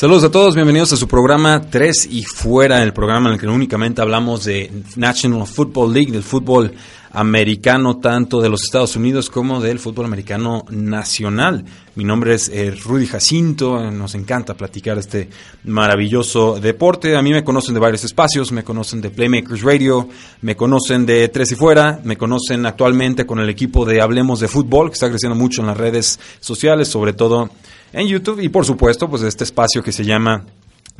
Saludos a todos, bienvenidos a su programa 3 y fuera, el programa en el que únicamente hablamos de National Football League, del fútbol americano, tanto de los Estados Unidos como del fútbol americano nacional. Mi nombre es eh, Rudy Jacinto, nos encanta platicar este maravilloso deporte. A mí me conocen de varios espacios, me conocen de Playmakers Radio, me conocen de Tres y Fuera, me conocen actualmente con el equipo de Hablemos de Fútbol, que está creciendo mucho en las redes sociales, sobre todo en YouTube y por supuesto pues este espacio que se llama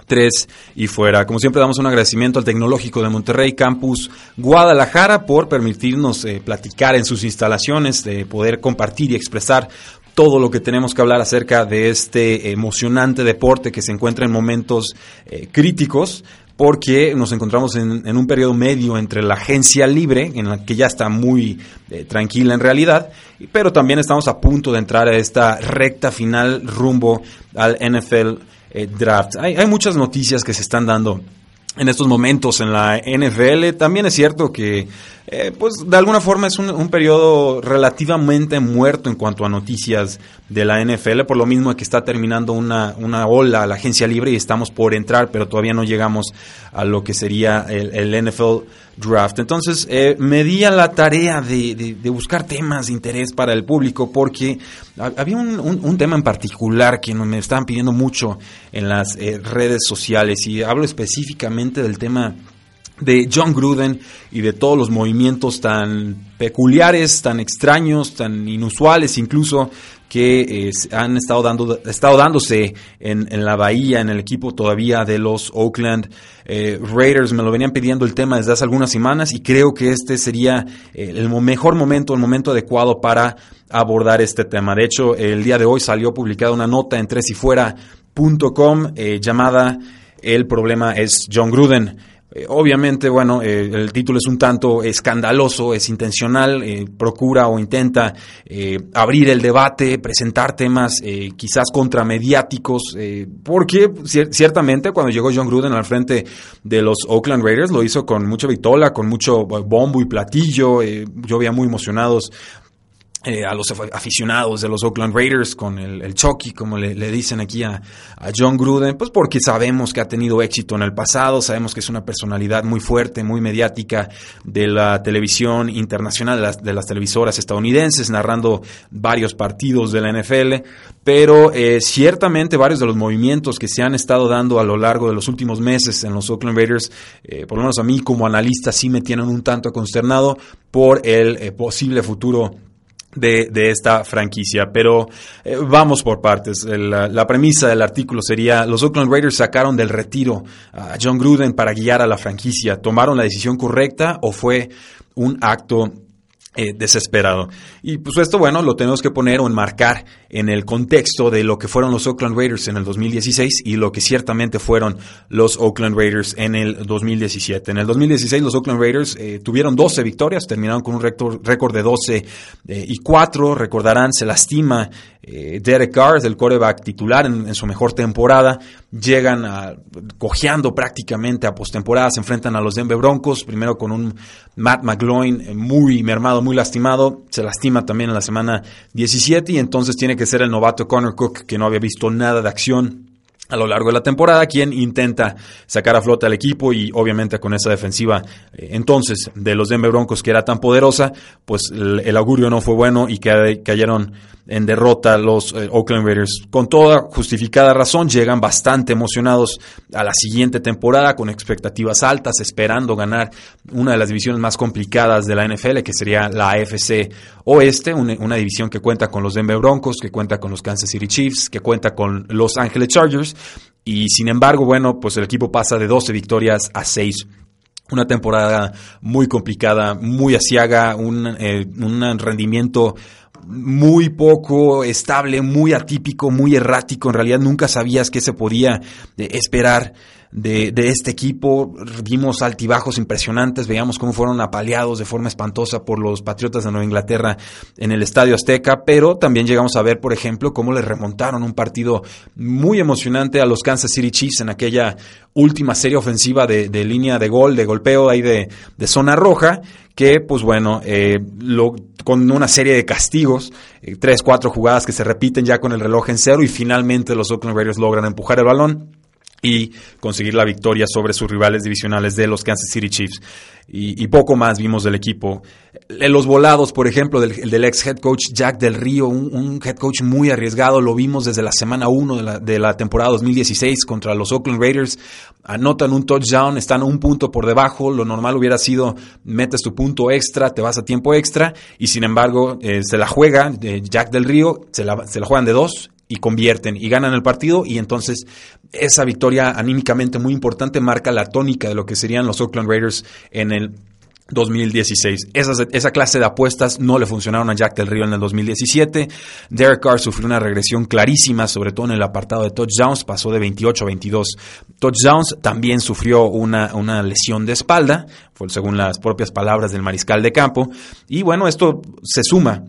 tres y fuera. Como siempre damos un agradecimiento al Tecnológico de Monterrey Campus Guadalajara por permitirnos eh, platicar en sus instalaciones, de poder compartir y expresar todo lo que tenemos que hablar acerca de este emocionante deporte que se encuentra en momentos eh, críticos porque nos encontramos en, un periodo medio entre la agencia libre, en la que ya está muy eh, tranquila en realidad, pero también estamos a punto de entrar a esta recta final rumbo al NFL eh, Draft. Hay, hay muchas noticias que se están dando en estos momentos en la NFL. También es cierto que, eh, pues, de alguna forma es un, un, periodo relativamente muerto en cuanto a noticias de la NFL, por lo mismo que está terminando una, una ola la agencia libre y estamos por entrar, pero todavía no llegamos a lo que sería el, NFL Draft. Entonces, eh, me di a la tarea de, de, buscar temas de interés para el público porque había un, un, tema en particular que me estaban pidiendo mucho en las eh, redes sociales y hablo específicamente del tema de John Gruden y de todos los movimientos tan peculiares, tan extraños, tan inusuales incluso que eh, han estado, dando, estado dándose en, la bahía, en el equipo todavía de los Oakland eh, Raiders. Me lo venían pidiendo el tema desde hace algunas semanas y creo que este sería eh, el mejor momento, el momento adecuado para abordar este tema. De hecho, el día de hoy salió publicada una nota en tresifuera.com llamada El problema es John Gruden. Eh, obviamente, bueno, eh, el título es un tanto escandaloso, es intencional, eh, procura o intenta abrir el debate, presentar temas quizás contramediáticos, porque ciertamente cuando llegó John Gruden al frente de los Oakland Raiders lo hizo con mucha vitola, con mucho bombo y platillo, yo veía muy emocionados eh, a los aficionados de los Oakland Raiders con el, el Chucky, como le, dicen aquí a, John Gruden, pues porque sabemos que ha tenido éxito en el pasado, sabemos que es una personalidad muy fuerte, muy mediática de la televisión internacional, de las, de las televisoras estadounidenses, narrando varios partidos de la NFL, pero eh, ciertamente varios de los movimientos que se han estado dando a lo largo de los últimos meses en los Oakland Raiders, eh, por lo menos a mí como analista sí me tienen un tanto consternado por el posible futuro de, esta franquicia. Pero eh, vamos por partes. La, la, premisa del artículo sería, los Oakland Raiders sacaron del retiro a John Gruden para guiar a la franquicia. ¿Tomaron la decisión correcta o fue un acto eh, desesperado. Y pues esto, bueno, lo tenemos que poner o enmarcar en el contexto de lo que fueron los Oakland Raiders en el 2016 y lo que ciertamente fueron los Oakland Raiders en el 2017. En el 2016 los Oakland Raiders eh, tuvieron 12 victorias, terminaron con un récord de 12 eh, y 4. Recordarán, se lastima Derek Carr, el coreback titular en, su mejor temporada. Llegan a, cojeando prácticamente a postemporada, se enfrentan a los Denver Broncos, primero con un Matt McGloin muy mermado, muy lastimado, se lastima también en la semana 17 y entonces tiene que ser el novato Connor Cook que no había visto nada de acción a lo largo de la temporada, quien intenta sacar a flota al equipo y obviamente con esa defensiva eh, entonces de los Denver Broncos que era tan poderosa, pues el, augurio no fue bueno y cayeron en derrota los eh, Oakland Raiders. Con toda justificada razón, llegan bastante emocionados a la siguiente temporada con expectativas altas, esperando ganar una de las divisiones más complicadas de la NFL, que sería la AFC Oeste, una, división que cuenta con los Denver Broncos, que cuenta con los Kansas City Chiefs, que cuenta con Los Angeles Chargers y sin embargo, bueno, pues el equipo pasa de 12 victorias a 6 una temporada muy complicada, muy asiaga, un, eh, un rendimiento muy poco estable, muy atípico, muy errático. En realidad nunca sabías qué se podía eh, esperar de, de, este equipo. Vimos altibajos impresionantes, veíamos cómo fueron apaleados de forma espantosa por los Patriotas de Nueva Inglaterra en el Estadio Azteca, pero también llegamos a ver, por ejemplo, cómo le remontaron un partido muy emocionante a los Kansas City Chiefs en aquella última serie ofensiva de, de línea de gol, de golpeo ahí de, de zona roja, que pues bueno, eh, lo, con una serie de castigos, eh, tres, cuatro jugadas que se repiten ya con el reloj en cero y finalmente los Oakland Raiders logran empujar el balón y conseguir la victoria sobre sus rivales divisionales de los Kansas City Chiefs. Y, poco más vimos del equipo. Los volados, por ejemplo, del, del ex head coach Jack Del Río, un, head coach muy arriesgado, lo vimos desde la semana 1 de la, de la temporada 2016 contra los Oakland Raiders. Anotan un touchdown, están un punto por debajo. Lo normal hubiera sido metes tu punto extra, te vas a tiempo extra. Y sin embargo, eh, se la juega eh, Jack Del Río, se la, se la juegan de dos y convierten y ganan el partido y entonces esa victoria anímicamente muy importante marca la tónica de lo que serían los Oakland Raiders en el 2016. esa clase de apuestas no le funcionaron a Jack del Río en el 2017. Derek Carr sufrió una regresión clarísima, sobre todo en el apartado de touchdowns, pasó de 28 a 22 touchdowns. También sufrió una, una lesión de espalda, según las propias palabras del mariscal de campo. Y bueno, esto se suma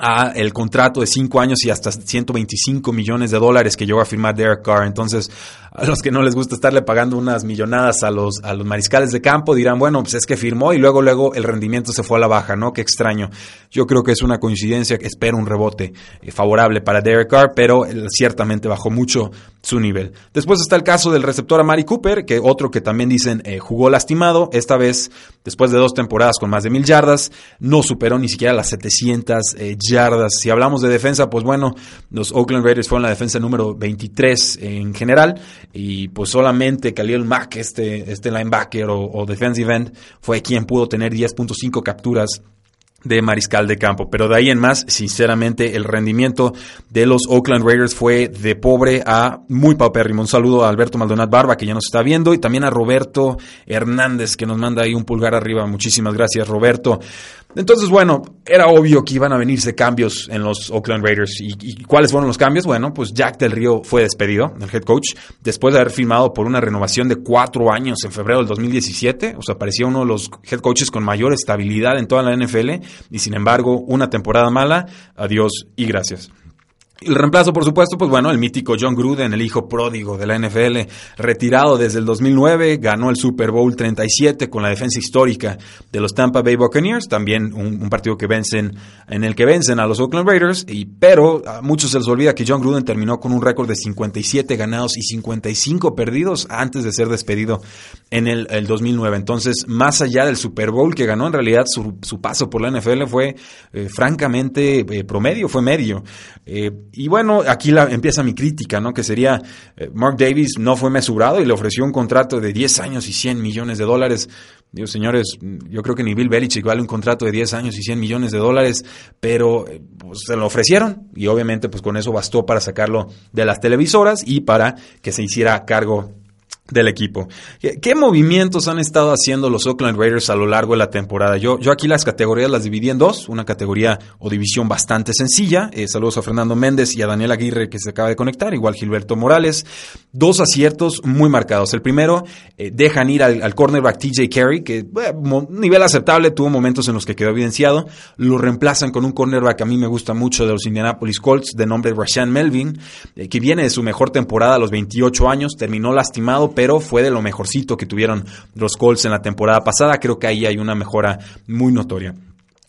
a el contrato de cinco años y hasta 125 millones de dólares que llegó a firmar Derek Carr. Entonces, a los que no les gusta estarle pagando unas millonadas a los, a los mariscales de campo dirán, bueno, pues es que firmó y luego, luego el rendimiento se fue a la baja, ¿no? Qué extraño. Yo creo que es una coincidencia, espero un rebote eh, favorable para Derek Carr, pero ciertamente bajó mucho su nivel. Después está el caso del receptor Amari Cooper, que otro que también dicen eh, jugó lastimado, esta vez después de dos temporadas con más de mil yardas, no superó ni siquiera las 700 eh, yardas. Si hablamos de defensa, pues bueno, los Oakland Raiders fueron la defensa número 23 en general y pues solamente Khalil Mack, este, este linebacker o, o defensive end, fue quien pudo tener 10.5 capturas de mariscal de campo. Pero de ahí en más, sinceramente, el rendimiento de los Oakland Raiders fue de pobre a muy paupérrimo. Un saludo a Alberto Maldonado Barba, que ya nos está viendo, y también a Roberto Hernández, que nos manda ahí un pulgar arriba. Muchísimas gracias, Roberto. Entonces, bueno, era obvio que iban a venirse cambios en los Oakland Raiders. ¿Y, cuáles fueron los cambios? Bueno, pues Jack Del Río fue despedido, el head coach, después de haber firmado por una renovación de cuatro años en febrero del 2017. O sea, parecía uno de los head coaches con mayor estabilidad en toda la NFL. Y sin embargo, una temporada mala. Adiós y gracias. El reemplazo, por supuesto, pues bueno, el mítico John Gruden, el hijo pródigo de la NFL, retirado desde el 2009, ganó el Super Bowl 37 con la defensa histórica de los Tampa Bay Buccaneers, también un, partido que vencen, en el que vencen a los Oakland Raiders, y, pero a muchos se les olvida que John Gruden terminó con un récord de 57 ganados y 55 perdidos antes de ser despedido en el, 2009. Entonces, más allá del Super Bowl que ganó, en realidad su, paso por la NFL fue eh, francamente eh, promedio, fue medio. Eh, y bueno, aquí la, empieza mi crítica, ¿no? Que sería, eh, Mark Davis no fue mesurado y le ofreció un contrato de 10 años y 100 millones de dólares. Dios, señores, yo creo que ni Bill Belichick vale un contrato de 10 años y 100 millones de dólares, pero eh, pues, se lo ofrecieron y obviamente pues con eso bastó para sacarlo de las televisoras y para que se hiciera cargo del equipo. ¿Qué, movimientos han estado haciendo los Oakland Raiders a lo largo de la temporada? Yo, yo aquí las categorías las dividí en dos, una categoría o división bastante sencilla. Eh, saludos a Fernando Méndez y a Daniel Aguirre que se acaba de conectar, igual Gilberto Morales. Dos aciertos muy marcados. El primero, eh, dejan ir al, cornerback TJ Carey, que nivel aceptable, tuvo momentos en los que quedó evidenciado. Lo reemplazan con un cornerback que a mí me gusta mucho de los Indianapolis Colts, de nombre Rashan Melvin, eh, que viene de su mejor temporada a los 28 años, terminó lastimado, pero fue de lo mejorcito que tuvieron los Colts en la temporada pasada. Creo que ahí hay una mejora muy notoria.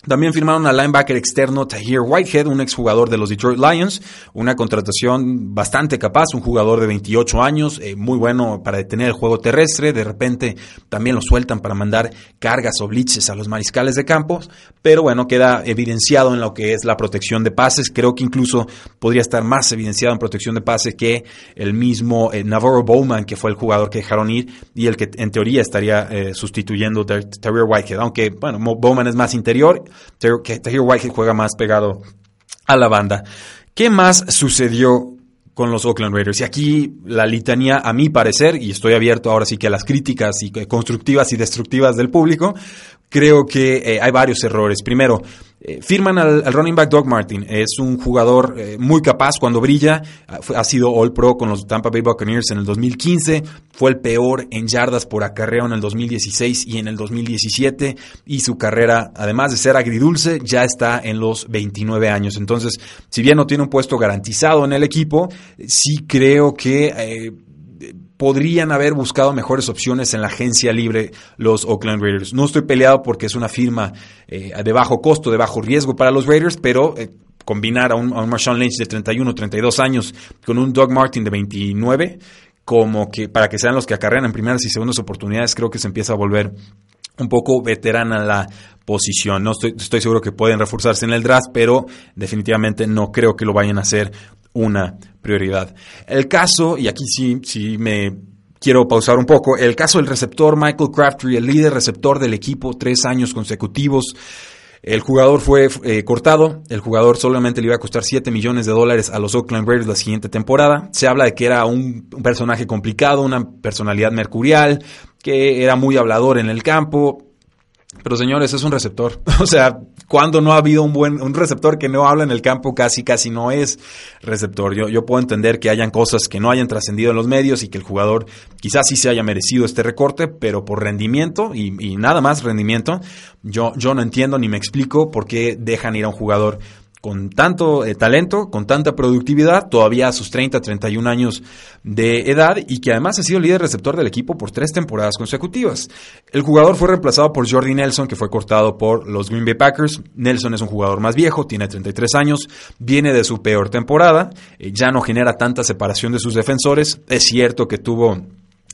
También firmaron al linebacker externo Tahir Whitehead, un exjugador de los Detroit Lions, una contratación bastante capaz, un jugador de 28 años, eh, muy bueno para detener el juego terrestre, de repente también lo sueltan para mandar cargas o blitzes a los mariscales de campos, pero bueno, queda evidenciado en lo que es la protección de pases, creo que incluso podría estar más evidenciado en protección de pases que el mismo eh, Navarro Bowman, que fue el jugador que dejaron ir y el que en teoría estaría eh, sustituyendo Tahir Whitehead, aunque bueno, Bowman es más interior, Tahir Whitehead juega más pegado a la banda. ¿Qué más sucedió con los Oakland Raiders. Y aquí la litanía, a mi parecer, y estoy abierto ahora sí que a las críticas y constructivas y destructivas del público, creo que eh, hay varios errores. Primero, eh, firman al, running back Doug Martin. Es un jugador eh, muy capaz cuando brilla. Ah, ha sido All Pro con los Tampa Bay Buccaneers en el 2015. Fue el peor en yardas por acarreo en el 2016 y en el 2017. Y su carrera, además de ser agridulce, ya está en los 29 años. Entonces, si bien no tiene un puesto garantizado en el equipo, sí creo que podrían haber buscado mejores opciones en la agencia libre los Oakland Raiders. No estoy peleado porque es una firma eh, de bajo costo, de bajo riesgo para los Raiders, pero eh, combinar a un, a Marshawn Lynch de 31, 32 años con un Doug Martin de 29, como que para que sean los que acarrean en primeras y segundas oportunidades, creo que se empieza a volver un poco veterana la posición. No estoy, estoy seguro que pueden reforzarse en el draft, pero definitivamente no creo que lo vayan a hacer una prioridad. El caso, y aquí sí, sí me quiero pausar un poco, el caso del receptor Michael Crabtree, el líder receptor del equipo, tres años consecutivos. El jugador fue eh, cortado, el jugador solamente le iba a costar 7 millones de dólares a los Oakland Raiders la siguiente temporada. Se habla de que era un, un personaje complicado, una personalidad mercurial, que era muy hablador en el campo, pero señores, es un receptor. O sea, cuando no ha habido un buen, un receptor que no habla en el campo, casi, casi no es receptor. Yo, yo puedo entender que hayan cosas que no hayan trascendido en los medios y que el jugador quizás sí se haya merecido este recorte, pero por rendimiento y, nada más rendimiento, yo, yo no entiendo ni me explico por qué dejan ir a un jugador con tanto eh, talento, con tanta productividad, todavía a sus 30, 31 años de edad y que además ha sido líder receptor del equipo por tres temporadas consecutivas. El jugador fue reemplazado por Jordi Nelson, que fue cortado por los Green Bay Packers. Nelson es un jugador más viejo, tiene 33 años, viene de su peor temporada, eh, ya no genera tanta separación de sus defensores. Es cierto que tuvo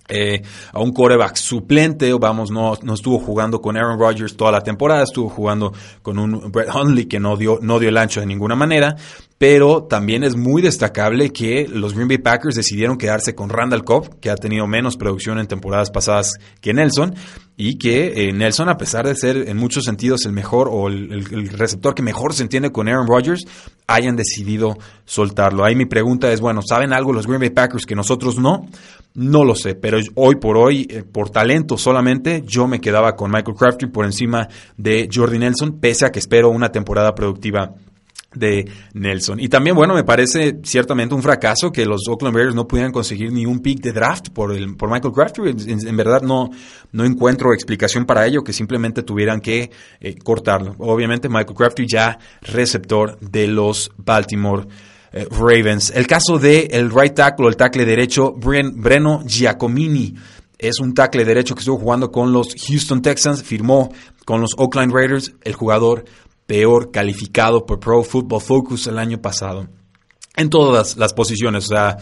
eh, a un coreback suplente, vamos, no, no estuvo jugando con Aaron Rodgers toda la temporada, estuvo jugando con un Brett Hundley que no dio, no dio el ancho de ninguna manera, pero también es muy destacable que los Green Bay Packers decidieron quedarse con Randall Cobb, que ha tenido menos producción en temporadas pasadas que Nelson, y que eh, Nelson, a pesar de ser en muchos sentidos el mejor o el, receptor que mejor se entiende con Aaron Rodgers, hayan decidido soltarlo. Ahí mi pregunta es, bueno, ¿saben algo los Green Bay Packers que nosotros no? No lo sé, pero hoy por hoy, eh, por talento solamente, yo me quedaba con Michael Crabtree por encima de Jordi Nelson, pese a que espero una temporada productiva de Nelson. Y también, bueno, me parece ciertamente un fracaso que los Oakland Raiders no pudieran conseguir ni un pick de draft por, el, por Michael Crabtree. En, verdad no, no encuentro explicación para ello, que simplemente tuvieran que eh, cortarlo. Obviamente Michael Crabtree ya receptor de los Baltimore eh, Ravens. El caso de el right tackle el tackle derecho, Breno Giacomini. Es un tackle derecho que estuvo jugando con los Houston Texans, firmó con los Oakland Raiders. El jugador peor calificado por Pro Football Focus el año pasado. En todas las posiciones, o sea,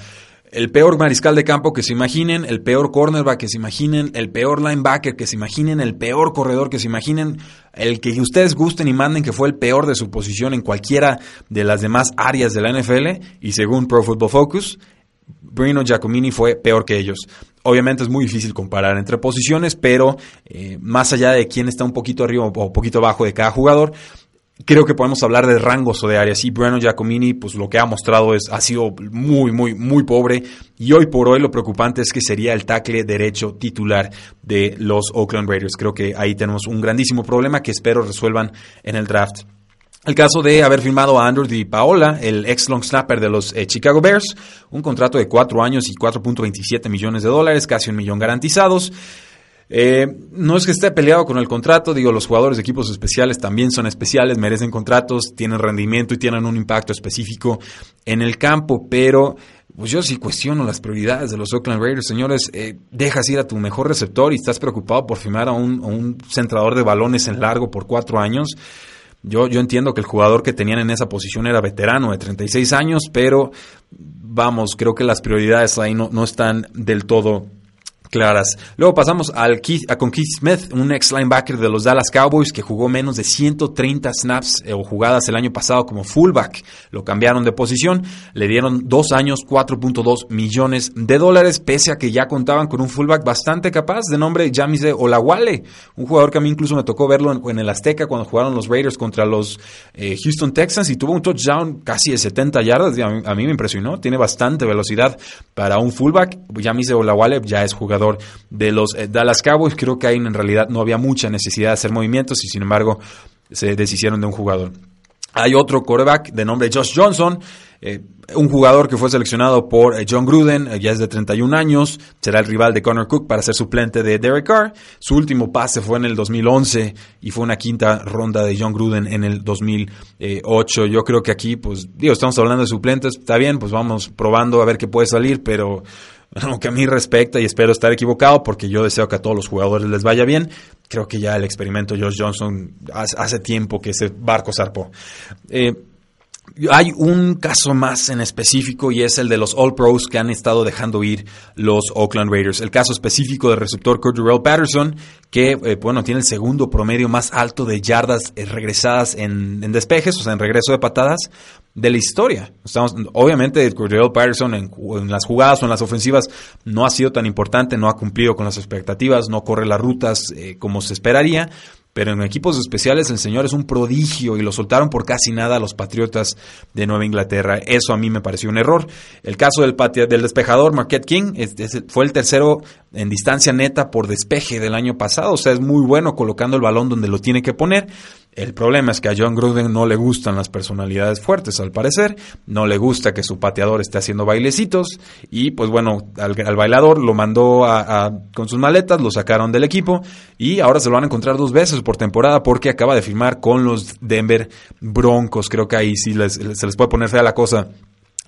el peor mariscal de campo que se imaginen, el peor cornerback que se imaginen, el peor linebacker que se imaginen, el peor corredor que se imaginen, el que ustedes gusten y manden que fue el peor de su posición en cualquiera de las demás áreas de la NFL y según Pro Football Focus, Bruno Giacomini fue peor que ellos. Obviamente es muy difícil comparar entre posiciones, pero eh, más allá de quién está un poquito arriba o un poquito abajo de cada jugador, creo que podemos hablar de rangos o de áreas. Y Bruno Giacomini, pues lo que ha mostrado es, ha sido muy, muy, muy pobre. Y hoy por hoy lo preocupante es que sería el tackle derecho titular de los Oakland Raiders. Creo que ahí tenemos un grandísimo problema que espero resuelvan en el draft. El caso de haber firmado a Andrew Di Paola, el ex long snapper de los eh, Chicago Bears, un contrato de cuatro años y 4.27 millones de dólares, casi un millón garantizados. Eh, no es que esté peleado con el contrato, digo, los jugadores de equipos especiales también son especiales, merecen contratos, tienen rendimiento y tienen un impacto específico en el campo, pero pues yo sí cuestiono las prioridades de los Oakland Raiders, señores, eh, dejas ir a tu mejor receptor y estás preocupado por firmar a un, a un centrador de balones en largo por cuatro años. Yo, yo entiendo que el jugador que tenían en esa posición era veterano de 36 años, pero vamos, creo que las prioridades ahí no, no están del todo Luego pasamos al Keith, a con Keith Smith, un ex linebacker de los Dallas Cowboys que jugó menos de 130 snaps eh, o jugadas el año pasado como fullback. Lo cambiaron de posición, le dieron dos años, 4.2 millones de dólares, pese a que ya contaban con un fullback bastante capaz de nombre Jamise Olawale, un jugador que a mí incluso me tocó verlo en, el Azteca cuando jugaron los Raiders contra los eh, Houston Texans y tuvo un touchdown casi de 70 yardas. A mí, a mí me impresionó, tiene bastante velocidad para un fullback. Jamise Olawale ya es jugador de los eh, Dallas Cowboys. Creo que ahí en realidad no había mucha necesidad de hacer movimientos y sin embargo se deshicieron de un jugador. Hay otro quarterback de nombre Josh Johnson, eh, un jugador que fue seleccionado por eh, John Gruden, ya es de 31 años, será el rival de Connor Cook para ser suplente de Derek Carr. Su último pase fue en el 2011 y fue una quinta ronda de John Gruden en el 2008. Yo creo que aquí, pues, digo, estamos hablando de suplentes, está bien, pues vamos probando a ver qué puede salir, pero lo que a mí respecta, y espero estar equivocado porque yo deseo que a todos los jugadores les vaya bien, creo que ya el experimento Josh Johnson hace tiempo que ese barco zarpó. Eh, hay un caso más en específico y es el de los All Pros que han estado dejando ir los Oakland Raiders. El caso específico del receptor Cordell Patterson, que eh, bueno, tiene el segundo promedio más alto de yardas eh, regresadas en, despejes, o sea, en regreso de patadas de la historia. Estamos, obviamente, Cordell Patterson en, las jugadas o en las ofensivas no ha sido tan importante, no ha cumplido con las expectativas, no corre las rutas eh, como se esperaría, pero en equipos especiales el señor es un prodigio y lo soltaron por casi nada a los Patriotas de Nueva Inglaterra. Eso a mí me pareció un error. El caso del, del despejador Marquette King fue el tercero en distancia neta por despeje del año pasado, o sea, es muy bueno colocando el balón donde lo tiene que poner el problema es que a John Gruden no le gustan las personalidades fuertes, al parecer. No le gusta que su pateador esté haciendo bailecitos. Y pues bueno, al, bailador lo mandó a, con sus maletas, lo sacaron del equipo. Y ahora se lo van a encontrar dos veces por temporada porque acaba de firmar con los Denver Broncos. Creo que ahí sí se les puede poner fea la cosa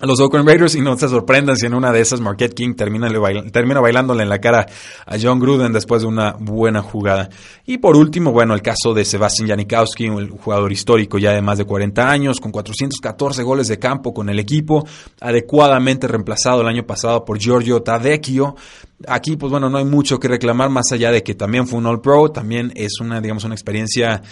a los Oakland Raiders y no se sorprendan si en una de esas Marquette King termina, termina bailándole en la cara a John Gruden después de una buena jugada. Y por último, bueno, el caso de Sebastian Janikowski, un jugador histórico ya de más de 40 años, con 414 goles de campo con el equipo, adecuadamente reemplazado el año pasado por Giorgio Tadecchio. Aquí, pues bueno, no hay mucho que reclamar más allá de que también fue un All Pro, también es una, digamos, una experiencia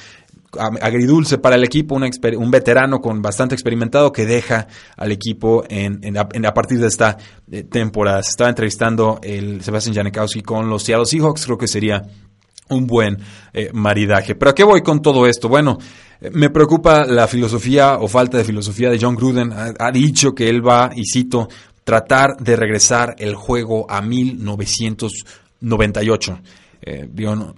agridulce para el equipo, un veterano con bastante experimentado que deja al equipo en, a, partir de esta eh, temporada. Se estaba entrevistando el Sebastián Janikowski con los Seattle Seahawks, creo que sería un buen eh, maridaje. Pero ¿a qué voy con todo esto? Bueno, eh, me preocupa la filosofía o falta de filosofía de John Gruden. ha dicho que él va, y cito, tratar de regresar el juego a 1998. Eh,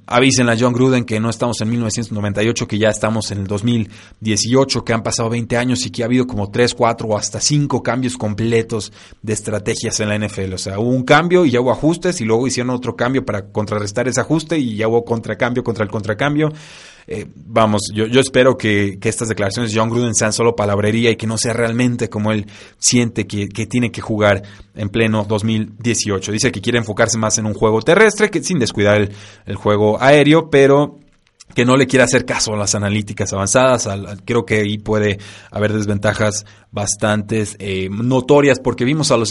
avisen a John Gruden que no estamos en 1998, que ya estamos en el 2018, que han pasado 20 años y que ha habido como 3, 4 o hasta 5 cambios completos de estrategias en la NFL. O sea, hubo un cambio y ya hubo ajustes y luego hicieron otro cambio para contrarrestar ese ajuste y ya hubo contracambio contra el contracambio. Eh, vamos, yo, espero que, estas declaraciones de John Gruden sean solo palabrería y que no sea realmente como él siente que, que, tiene que jugar en pleno 2018. Dice que quiere enfocarse más en un juego terrestre, que sin descuidar el, el juego aéreo, pero que no le quiere hacer caso a las analíticas avanzadas. creo que ahí puede haber desventajas bastantes eh, notorias porque vimos a los,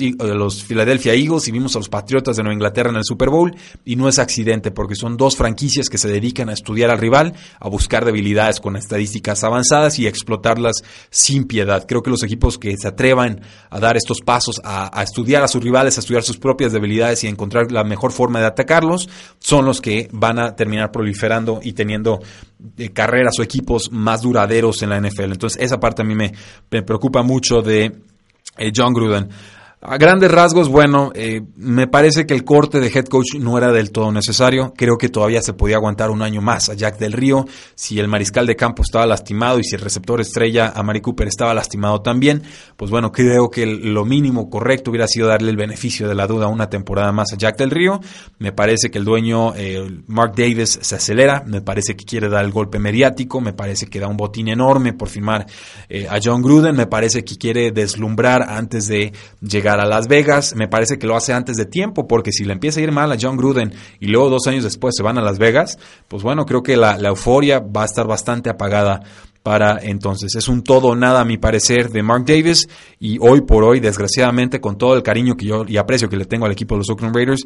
Philadelphia Eagles y vimos a los Patriotas de Nueva Inglaterra en el Super Bowl y no es accidente porque son dos franquicias que se dedican a estudiar al rival, a buscar debilidades con estadísticas avanzadas y explotarlas sin piedad. Creo que los equipos que se atrevan a dar estos pasos, a, estudiar a sus rivales, a estudiar sus propias debilidades y a encontrar la mejor forma de atacarlos, son los que van a terminar proliferando y teniendo eh, carreras o equipos más duraderos en la NFL. Entonces esa parte a mí me, preocupa mucho de eh, John Gruden. A grandes rasgos, bueno, eh, me parece que el corte de head coach no era del todo necesario. Creo que todavía se podía aguantar un año más a Jack del Río. Si el mariscal de campo estaba lastimado y si el receptor estrella a Mari Cooper estaba lastimado también, pues bueno, creo que lo mínimo correcto hubiera sido darle el beneficio de la duda una temporada más a Jack del Río. Me parece que el dueño eh, Mark Davis se acelera. Me parece que quiere dar el golpe mediático. Me parece que da un botín enorme por firmar eh, a John Gruden. Me parece que quiere deslumbrar antes de llegar a Las Vegas. Me parece que lo hace antes de tiempo, porque si le empieza a ir mal a John Gruden y luego dos años después se van a Las Vegas, pues bueno, creo que la, euforia va a estar bastante apagada para entonces. Es un todo nada, a mi parecer, de Mark Davis y hoy por hoy, desgraciadamente, con todo el cariño que yo y aprecio que le tengo al equipo de los Oakland Raiders,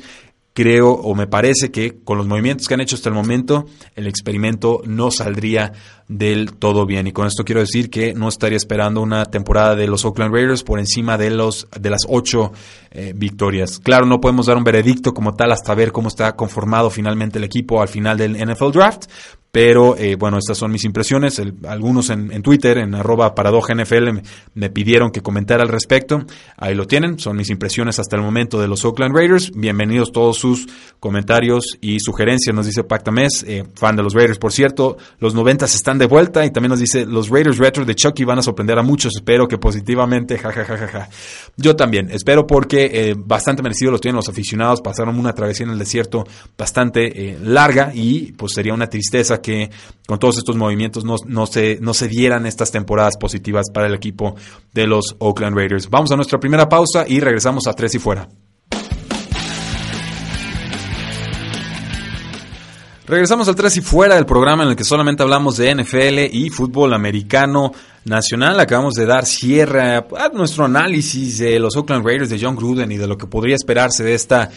creo o me parece que con los movimientos que han hecho hasta el momento, el experimento no saldría del todo bien. Y con esto quiero decir que no estaría esperando una temporada de los Oakland Raiders por encima de, los, de las ocho eh, victorias. Claro, no podemos dar un veredicto como tal hasta ver cómo está conformado finalmente el equipo al final del NFL Draft, pero eh, bueno, estas son mis impresiones. algunos en, Twitter, en arroba NFL, me, pidieron que comentara al respecto. Ahí lo tienen, son mis impresiones hasta el momento de los Oakland Raiders. Bienvenidos todos sus comentarios y sugerencias, nos dice Pactamés, eh, fan de los Raiders, por cierto. Los 90 están de vuelta y también nos dice, los Raiders Retro de Chucky van a sorprender a muchos, espero que positivamente, jajajaja. Yo también, espero porque eh, bastante merecido los tienen los aficionados, pasaron una travesía en el desierto bastante larga y pues sería una tristeza que con todos estos movimientos no, no, se, no se dieran estas temporadas positivas para el equipo de los Oakland Raiders. Vamos a nuestra primera pausa y regresamos a tres y fuera. Regresamos al 3 y fuera del programa en el que solamente hablamos de NFL y fútbol americano nacional. Acabamos de dar cierre a nuestro análisis de los Oakland Raiders de John Gruden y de lo que podría esperarse de esta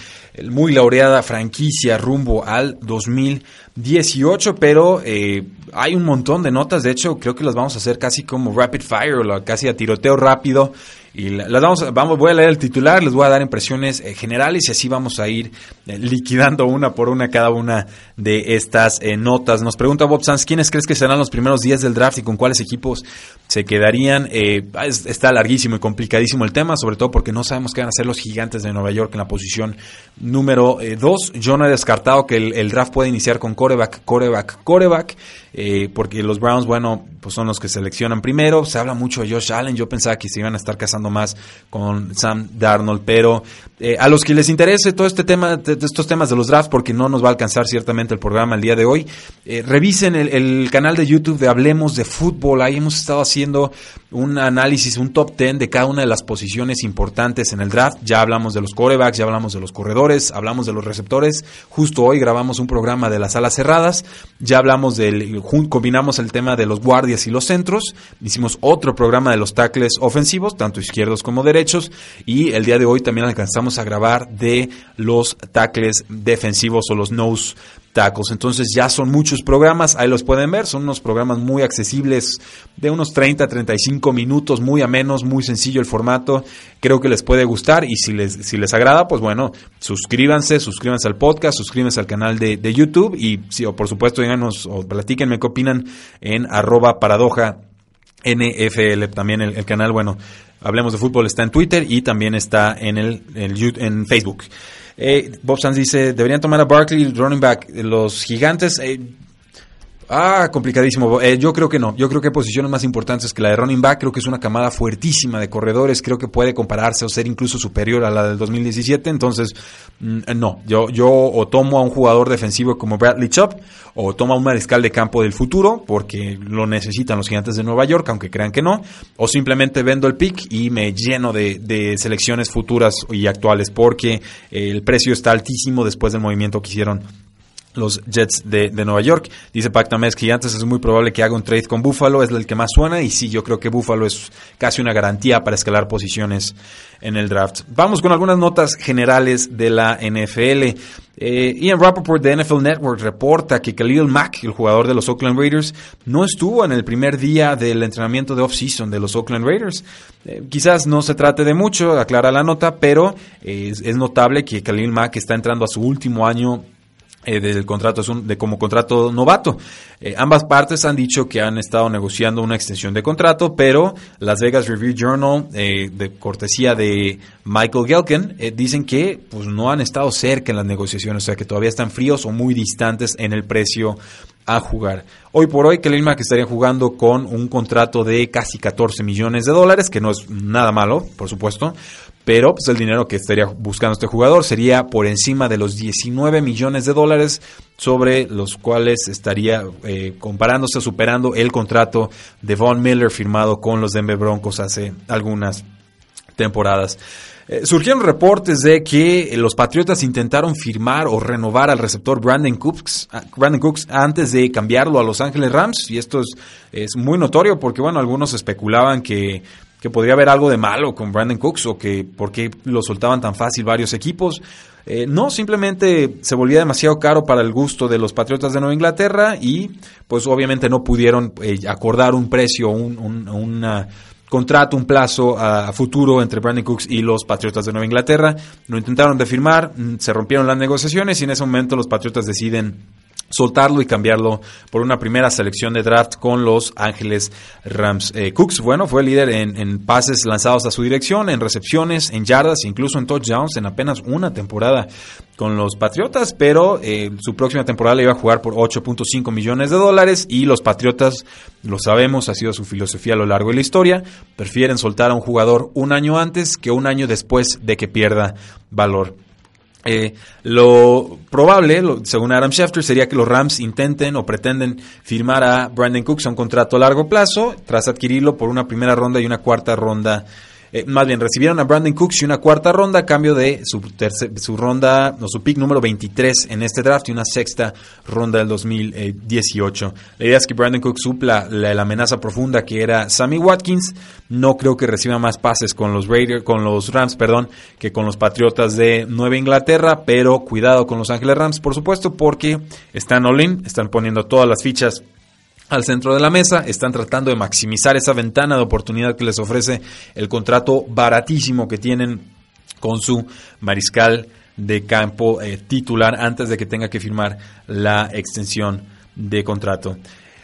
muy laureada franquicia rumbo al 2018, pero eh, hay un montón de notas, de hecho creo que las vamos a hacer casi como rapid fire, casi a tiroteo rápido y las vamos, vamos, voy a leer el titular, les voy a dar impresiones eh, generales y así vamos a ir eh, liquidando una por una cada una de estas eh, notas. Nos pregunta Bob Sanz, ¿quiénes crees que serán los primeros días del draft y con cuáles equipos se quedarían? está larguísimo y complicadísimo el tema, sobre todo porque no sabemos qué van a hacer los gigantes de Nueva York en la posición número 2. Yo no he descartado que el, draft puede iniciar con coreback, coreback, coreback. Eh, porque los Browns, bueno, pues son los que seleccionan primero. Se habla mucho de Josh Allen. Yo pensaba que se iban a estar casando más con Sam Darnold, pero eh, a los que les interese todo este tema, de, estos temas de los drafts, porque no nos va a alcanzar ciertamente el programa el día de hoy, eh, revisen el, canal de YouTube de Hablemos de Fútbol. Ahí hemos estado haciendo un análisis, un top 10 de cada una de las posiciones importantes en el draft. Ya hablamos de los corebacks, ya hablamos de los corredores, hablamos de los receptores. Justo hoy grabamos un programa de las alas cerradas. Ya hablamos del combinamos el tema de los guardias y los centros, hicimos otro programa de los tackles ofensivos, tanto izquierdos como derechos, y el día de hoy también alcanzamos a grabar de los tackles defensivos o los nose tackles. Entonces ya son muchos programas, ahí los pueden ver, son unos programas muy accesibles de unos 30 a 35 minutos, muy amenos, muy sencillo el formato, creo que les puede gustar y si les, si les agrada, pues bueno, suscríbanse, suscríbanse al podcast, suscríbanse al canal de, de YouTube y si, o por supuesto díganos o platíquenme qué opinan en arroba paradoja NFL, también el, canal, bueno, Hablemos de Fútbol está en Twitter y también está en, el, en Facebook. Eh, Bob Sanz dice, deberían tomar a Barkley, running back. Los gigantes, eh, Ah, complicadísimo. Eh, yo creo que no. Yo creo que hay posiciones más importantes que la de running back. Creo que es una camada fuertísima de corredores. Creo que puede compararse o ser incluso superior a la del 2017. Entonces, mm, no. Yo, yo o tomo a un jugador defensivo como Bradley Chubb o tomo a un mariscal de campo del futuro porque lo necesitan los gigantes de Nueva York, aunque crean que no. O simplemente vendo el pick y me lleno de, de selecciones futuras y actuales porque el precio está altísimo después del movimiento que hicieron los Jets de, Nueva York. Dice Pactames que antes es muy probable que haga un trade con Buffalo, es el que más suena y sí, yo creo que Buffalo es casi una garantía para escalar posiciones en el draft. Vamos con algunas notas generales de la NFL. Eh, Ian Rappaport de NFL Network reporta que Khalil Mack, el jugador de los Oakland Raiders, no estuvo en el primer día del entrenamiento de off-season de los Oakland Raiders. Eh, quizás no se trate de mucho, aclara la nota, pero es, es notable que Khalil Mack está entrando a su último año eh, del contrato es un, de como contrato novato. Eh, ambas partes han dicho que han estado negociando una extensión de contrato, pero Las Vegas Review Journal, eh, de cortesía de Michael Gelken, dicen que pues no han estado cerca en las negociaciones, o sea que todavía están fríos o muy distantes en el precio a jugar. Hoy por hoy, Khalil Mack estaría jugando con un contrato de casi 14 millones de dólares, que no es nada malo, por supuesto, pero pues el dinero que estaría buscando este jugador sería por encima de los 19 millones de dólares sobre los cuales estaría eh, comparándose, superando el contrato de Von Miller firmado con los Denver Broncos hace algunas temporadas. Eh, surgieron reportes de que los Patriotas intentaron firmar o renovar al receptor Brandon Cooks, ah, Brandon Cooks antes de cambiarlo a Los Ángeles Rams y esto es, es muy notorio porque bueno, algunos especulaban que que podría haber algo de malo con Brandon Cooks o que por qué lo soltaban tan fácil varios equipos. Eh, no, simplemente se volvía demasiado caro para el gusto de los Patriotas de Nueva Inglaterra y pues obviamente no pudieron eh, acordar un precio, un, un contrato, un plazo a futuro entre Brandon Cooks y los Patriotas de Nueva Inglaterra. Lo intentaron de firmar, mm, se rompieron las negociaciones y en ese momento los Patriotas deciden soltarlo y cambiarlo por una primera selección de draft con los Ángeles Rams. Eh, Cooks, bueno, fue líder en, pases lanzados a su dirección, en recepciones, en yardas, incluso en touchdowns en apenas una temporada con los Patriotas, pero eh, su próxima temporada le iba a jugar por 8.5 millones de dólares y los Patriotas, lo sabemos, ha sido su filosofía a lo largo de la historia, prefieren soltar a un jugador un año antes que un año después de que pierda valor. Eh, lo probable, según Adam Schefter, sería que los Rams intenten o pretenden firmar a Brandon Cooks a un contrato a largo plazo tras adquirirlo por una primera ronda y una cuarta ronda eh, más bien, recibieron a Brandon Cooks y una cuarta ronda a cambio de su, su ronda, o su pick número 23 en este draft y una sexta ronda del 2018. La idea es que Brandon Cooks supla la, amenaza profunda que era Sammy Watkins. No creo que reciba más pases con los Raiders, con los Rams, perdón, que con los Patriotas de Nueva Inglaterra, pero cuidado con los Ángeles Rams, por supuesto, porque están all in, están poniendo todas las fichas al centro de la mesa, están tratando de maximizar esa ventana de oportunidad que les ofrece el contrato baratísimo que tienen con su mariscal de campo eh, titular antes de que tenga que firmar la extensión de contrato.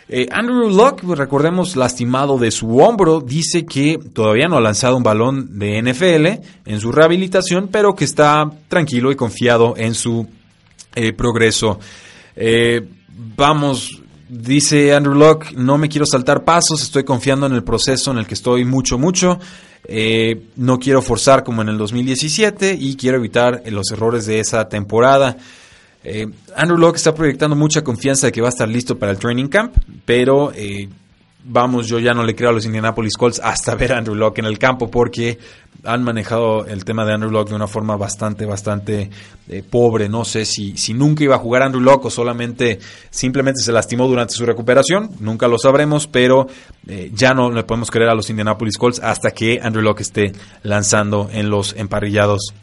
Eh, Andrew Locke, recordemos, lastimado de su hombro, dice que todavía no ha lanzado un balón de NFL en su rehabilitación, pero que está tranquilo y confiado en su eh, progreso. vamos, Dice Andrew Locke, no me quiero saltar pasos, estoy confiando en el proceso en el que estoy mucho, mucho. Eh, no quiero forzar como en el 2017 y quiero evitar los errores de esa temporada. Eh, Andrew Locke está proyectando mucha confianza de que va a estar listo para el training camp, pero eh, vamos, yo ya no le creo a los Indianapolis Colts hasta ver a Andrew Locke en el campo porque han manejado el tema de Andrew Locke de una forma bastante, bastante eh, pobre. No sé si, si nunca iba a jugar Andrew Locke o solamente, simplemente se lastimó durante su recuperación. Nunca lo sabremos, pero eh, ya no le podemos creer a los Indianapolis Colts hasta que Andrew Locke esté lanzando en los emparrillados.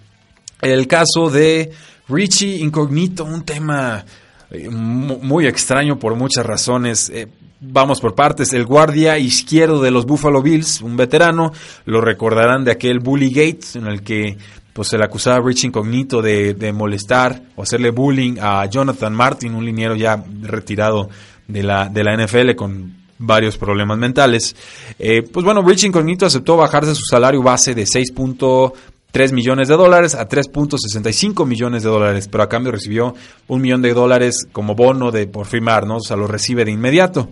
El caso de Richie Incognito, un tema eh, muy extraño por muchas razones. Vamos por partes. El guardia izquierdo de los Buffalo Bills, un veterano, lo recordarán de aquel Bully Gates en el que pues se le acusaba a Rich Incognito de, molestar o hacerle bullying a Jonathan Martin, un liniero ya retirado de la, de la NFL con varios problemas mentales. Eh, pues bueno, Rich Incognito aceptó bajarse su salario base de 6.3 millones de dólares a 3.65 millones de dólares, pero a cambio recibió un millón de dólares como bono de por firmar, ¿no? O sea, lo recibe de inmediato.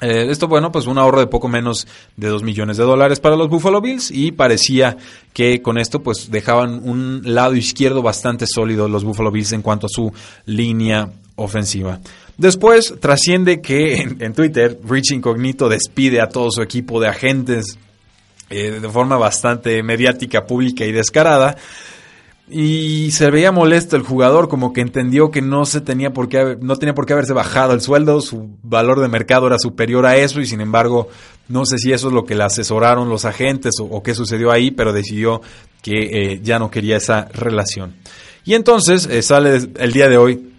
Eh, esto, bueno, pues un ahorro de poco menos de 2 millones de dólares para los Buffalo Bills y parecía que con esto pues dejaban un lado izquierdo bastante sólido los Buffalo Bills en cuanto a su línea ofensiva. Después trasciende que en, Twitter Rich Incognito despide a todo su equipo de agentes eh, de forma bastante mediática, pública y descarada y se veía molesto el jugador, como que entendió que no se tenía por qué no tenía por qué haberse bajado el sueldo, su valor de mercado era superior a eso y sin embargo no sé si eso es lo que le asesoraron los agentes o, qué sucedió ahí, pero decidió que eh, ya no quería esa relación. Y entonces eh, sale el día de hoy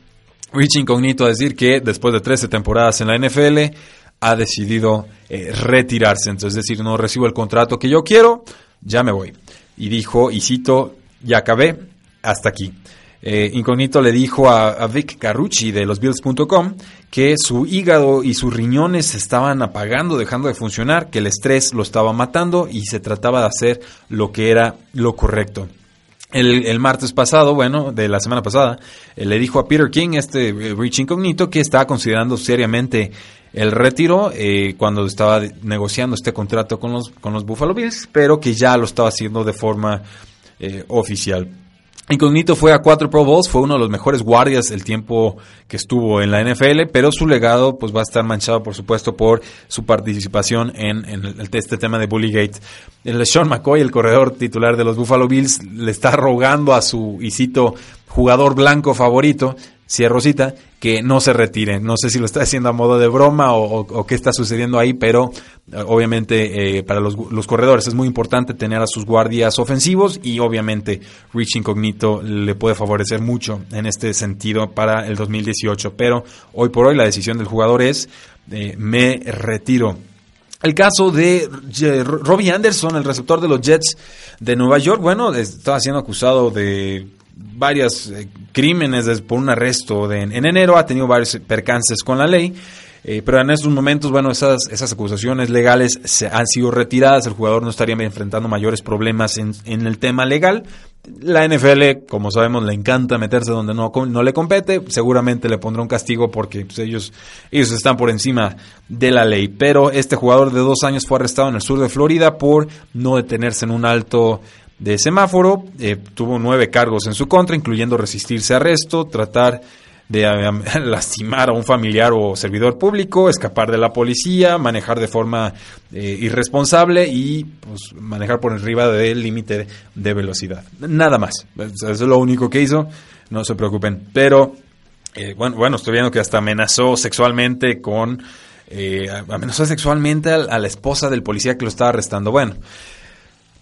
Rich Incognito a decir que después de 13 temporadas en la NFL ha decidido eh, retirarse, entonces es decir, no recibo el contrato que yo quiero, ya me voy. Y dijo, y cito, ya acabé, hasta aquí. Eh, Incognito le dijo a, Vic Carucci de losbills.com que su hígado y sus riñones se estaban apagando, dejando de funcionar, que el estrés lo estaba matando y se trataba de hacer lo que era lo correcto. El, martes pasado, bueno, de la semana pasada, eh, le dijo a Peter King, este eh, Rich Incognito, que estaba considerando seriamente el retiro cuando estaba negociando este contrato con los, con los Buffalo Bills, pero que ya lo estaba haciendo de forma eh, oficial. Incognito fue a cuatro Pro Bowls, fue uno de los mejores guardias el tiempo que estuvo en la NFL, pero su legado pues va a estar manchado por supuesto por su participación en, este tema de Bullygate. El Sean McCoy, el corredor titular de los Buffalo Bills, le está rogando a su, y jugador blanco favorito cierro cita, que no se retire. No sé si lo está haciendo a modo de broma o, qué está sucediendo ahí, pero eh, obviamente eh, para los, los, corredores es muy importante tener a sus guardias ofensivos y obviamente Rich Incognito le puede favorecer mucho en este sentido para el 2018. Pero hoy por hoy la decisión del jugador es eh, me retiro. El caso de Robbie Anderson, el receptor de los Jets de Nueva York, bueno, estaba siendo acusado de varios eh, crímenes por un arresto en enero, ha tenido varios percances con la ley. Eh, pero en estos momentos, bueno, esas, esas acusaciones legales se han sido retiradas, el jugador no estaría enfrentando mayores problemas en, en el tema legal. La NFL, como sabemos, le encanta meterse donde no, no le compete, seguramente le pondrá un castigo porque pues, ellos, ellos están por encima de la ley. Pero este jugador de dos años fue arrestado en el sur de Florida por no detenerse en un alto de semáforo. Eh, tuvo nueve cargos en su contra, incluyendo resistirse a arresto, tratar de eh, lastimar a un familiar o servidor público, escapar de la policía, manejar de forma eh, irresponsable y pues, manejar por arriba del límite de velocidad. Nada más. Eso es lo único que hizo. No se preocupen. Pero, bueno, bueno, estoy viendo que hasta amenazó sexualmente con... amenazó sexualmente a la esposa del policía que lo estaba arrestando. Bueno,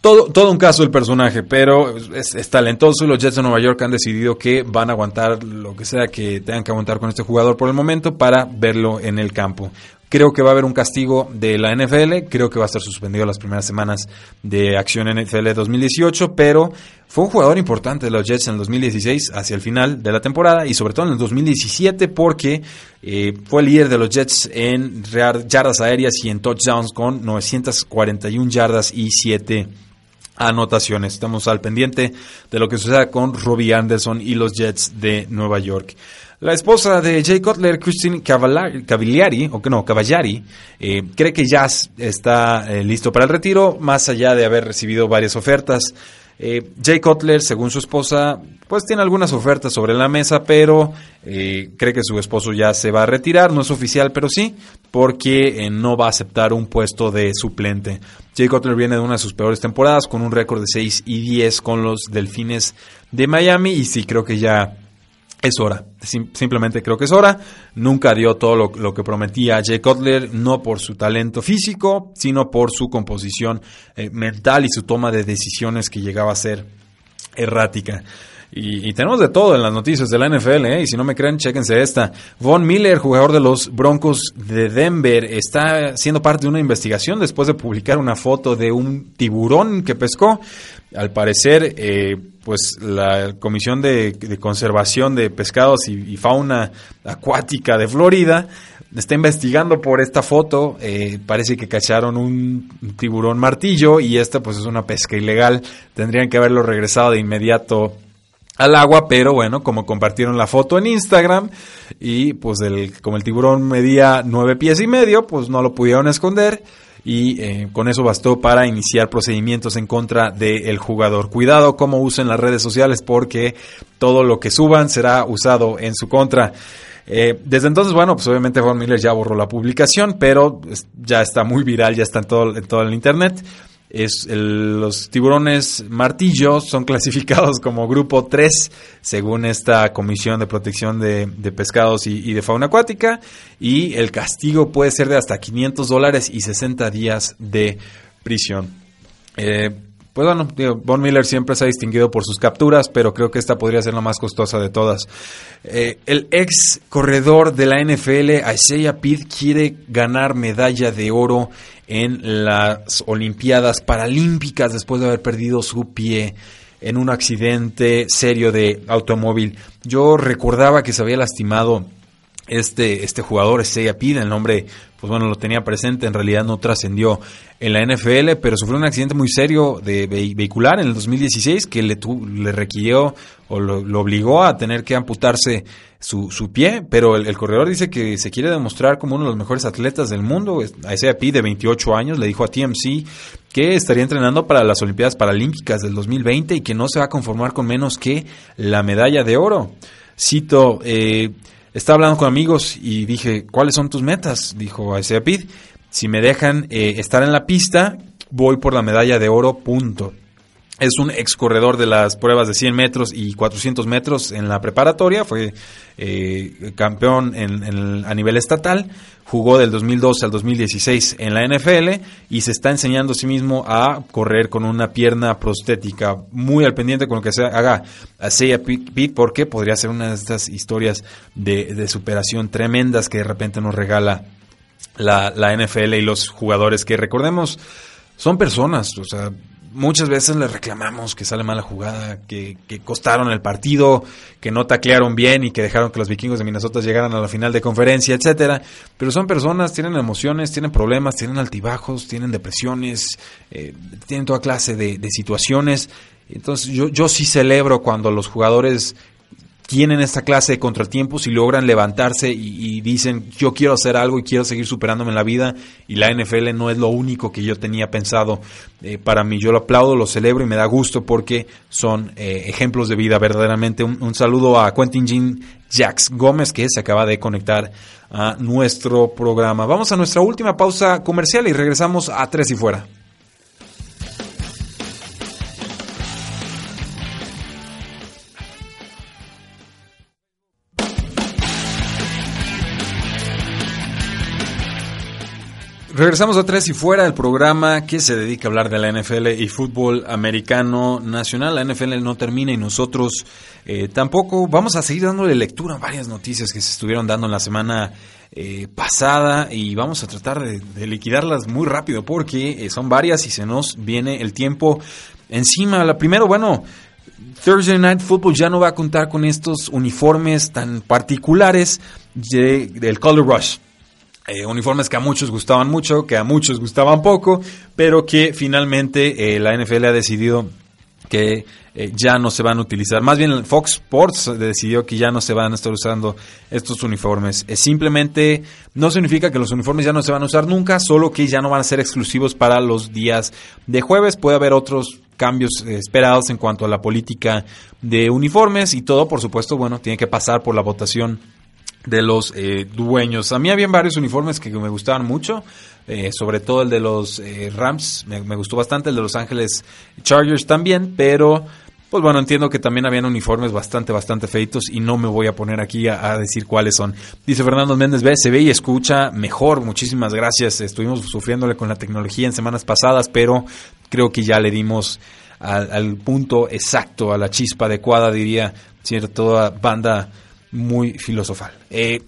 todo, todo un caso el personaje, pero es, talentoso y los Jets de Nueva York han decidido que van a aguantar lo que sea que tengan que aguantar con este jugador por el momento para verlo en el campo. Creo que va a haber un castigo de la NFL, creo que va a estar suspendido las primeras semanas de acción NFL 2018, pero fue un jugador importante de los Jets en el 2016 hacia el final de la temporada y sobre todo en el 2017 porque eh, fue líder de los Jets en yardas aéreas y en touchdowns con 941 yardas y 7 anotaciones. Estamos al pendiente de lo que suceda con Robbie Anderson y los Jets de Nueva York. La esposa de Jay Cutler, Christine Cavallari, o que no, Cavallari, eh, cree que ya está eh, listo para el retiro, más allá de haber recibido varias ofertas. Eh, Jay Cutler, según su esposa, pues tiene algunas ofertas sobre la mesa, pero cree que su esposo ya se va a retirar, no es oficial, pero sí, porque no va a aceptar un puesto de suplente. Jay Cutler viene de una de sus peores temporadas, con un récord de 6 y 10 con los Delfines de Miami, y sí creo que ya es hora. simplemente creo que es hora. Nunca dio todo lo, que prometía Jay Cutler, no por su talento físico, sino por su composición eh, mental y su toma de decisiones que llegaba a ser errática. Y, tenemos de todo en las noticias de la NFL, ¿eh? y si no me creen, chéquense esta. Von Miller, jugador de los Broncos de Denver, está siendo parte de una investigación después de publicar una foto de un tiburón que pescó. Al parecer, eh, pues la Comisión de, Conservación de Pescados y, Fauna Acuática de Florida está investigando por esta foto. Eh, parece que cacharon un tiburón martillo y esta pues es una pesca ilegal. Tendrían que haberlo regresado de inmediato al agua, pero bueno, como compartieron la foto en Instagram y pues el, como el tiburón medía nueve pies y medio, pues no lo pudieron esconder y eh, con eso bastó para iniciar procedimientos en contra del jugador. Cuidado cómo usen las redes sociales porque todo lo que suban será usado en su contra. Eh, desde entonces, bueno, pues obviamente Von Miller ya borró la publicación, pero ya está muy viral, ya está en todo, en todo el internet es los tiburones martillo son clasificados como grupo 3 según esta Comisión de Protección de, Pescados y, de Fauna Acuática y el castigo puede ser de hasta 500 dólares y 60 días de prisión. Eh, pues bueno, Von Miller siempre se ha distinguido por sus capturas, pero creo que esta podría ser la más costosa de todas. Eh, el ex corredor de la NFL, Isaiah Pitt, quiere ganar medalla de oro en las Olimpiadas Paralímpicas después de haber perdido su pie en un accidente serio de automóvil. Yo recordaba que se había lastimado este, este jugador, Isaiah Pitt, el nombre pues bueno, lo tenía presente, en realidad no trascendió en la NFL, pero sufrió un accidente muy serio de vehicular en el 2016 que le, le requirió o lo, obligó a tener que amputarse su, pie, pero el, corredor dice que se quiere demostrar como uno de los mejores atletas del mundo. A ese API de 28 años le dijo a TMC que estaría entrenando para las Olimpiadas Paralímpicas del 2020 y que no se va a conformar con menos que la medalla de oro. Cito, eh, estaba hablando con amigos y dije, ¿cuáles son tus metas? Dijo Isaiah Pitt. Si me dejan eh, estar en la pista, voy por la medalla de oro, punto. Es un ex corredor de las pruebas de 100 metros y 400 metros en la preparatoria. Fue eh, campeón a nivel estatal. Jugó del 2012 al 2016 en la NFL y se está enseñando a sí mismo a correr con una pierna prostética. Muy al pendiente con lo que se haga a Seiya Pete porque podría ser una de estas historias de, superación tremendas que de repente nos regala la, la NFL y los jugadores que recordemos son personas, o sea, muchas veces le reclamamos que sale mala jugada, que, que, costaron el partido, que no taclearon bien y que dejaron que los vikingos de Minnesota llegaran a la final de conferencia, etcétera. Pero son personas, tienen emociones, tienen problemas, tienen altibajos, tienen depresiones, eh, tienen toda clase de, de situaciones. Entonces yo, yo sí celebro cuando los jugadores tienen esta clase de contratiempos y logran levantarse y, dicen yo quiero hacer algo y quiero seguir superándome en la vida y la NFL no es lo único que yo tenía pensado eh, para mí. Yo lo aplaudo, lo celebro y me da gusto porque son eh, ejemplos de vida verdaderamente. Un, saludo a Quentin Jean Jax Gómez que se acaba de conectar a nuestro programa. Vamos a nuestra última pausa comercial y regresamos a Tres y Fuera. Regresamos a Tres y Fuera, el programa que se dedica a hablar de la NFL y fútbol americano nacional. La NFL no termina y nosotros eh, tampoco. Vamos a seguir dándole lectura a varias noticias que se estuvieron dando en la semana eh, pasada y vamos a tratar de, liquidarlas muy rápido porque eh, son varias y se nos viene el tiempo encima. La primero, bueno, Thursday Night Football ya no va a contar con estos uniformes tan particulares del Color Rush. Eh, uniformes que a muchos gustaban mucho, que a muchos gustaban poco, pero que finalmente eh, la NFL ha decidido que eh, ya no se van a utilizar. Más bien Fox Sports decidió que ya no se van a estar usando estos uniformes. simplemente no significa que los uniformes ya no se van a usar nunca, solo que ya no van a ser exclusivos para los días de jueves. Puede haber otros cambios esperados en cuanto a la política de uniformes y todo, por supuesto, bueno, tiene que pasar por la votación de los eh, dueños. A mí habían varios uniformes que me gustaban mucho, eh, sobre todo el de los eh, Rams, me, gustó bastante, el de Los Ángeles Chargers también, pero pues bueno, entiendo que también habían uniformes bastante, bastante feitos y no me voy a poner aquí a, decir cuáles son. Dice Fernando Méndez, ve, se ve y escucha mejor, muchísimas gracias. Estuvimos sufriéndole con la tecnología en semanas pasadas, pero creo que ya le dimos al, al punto exacto, a la chispa adecuada, diría cierta banda muy filosofal. Eh,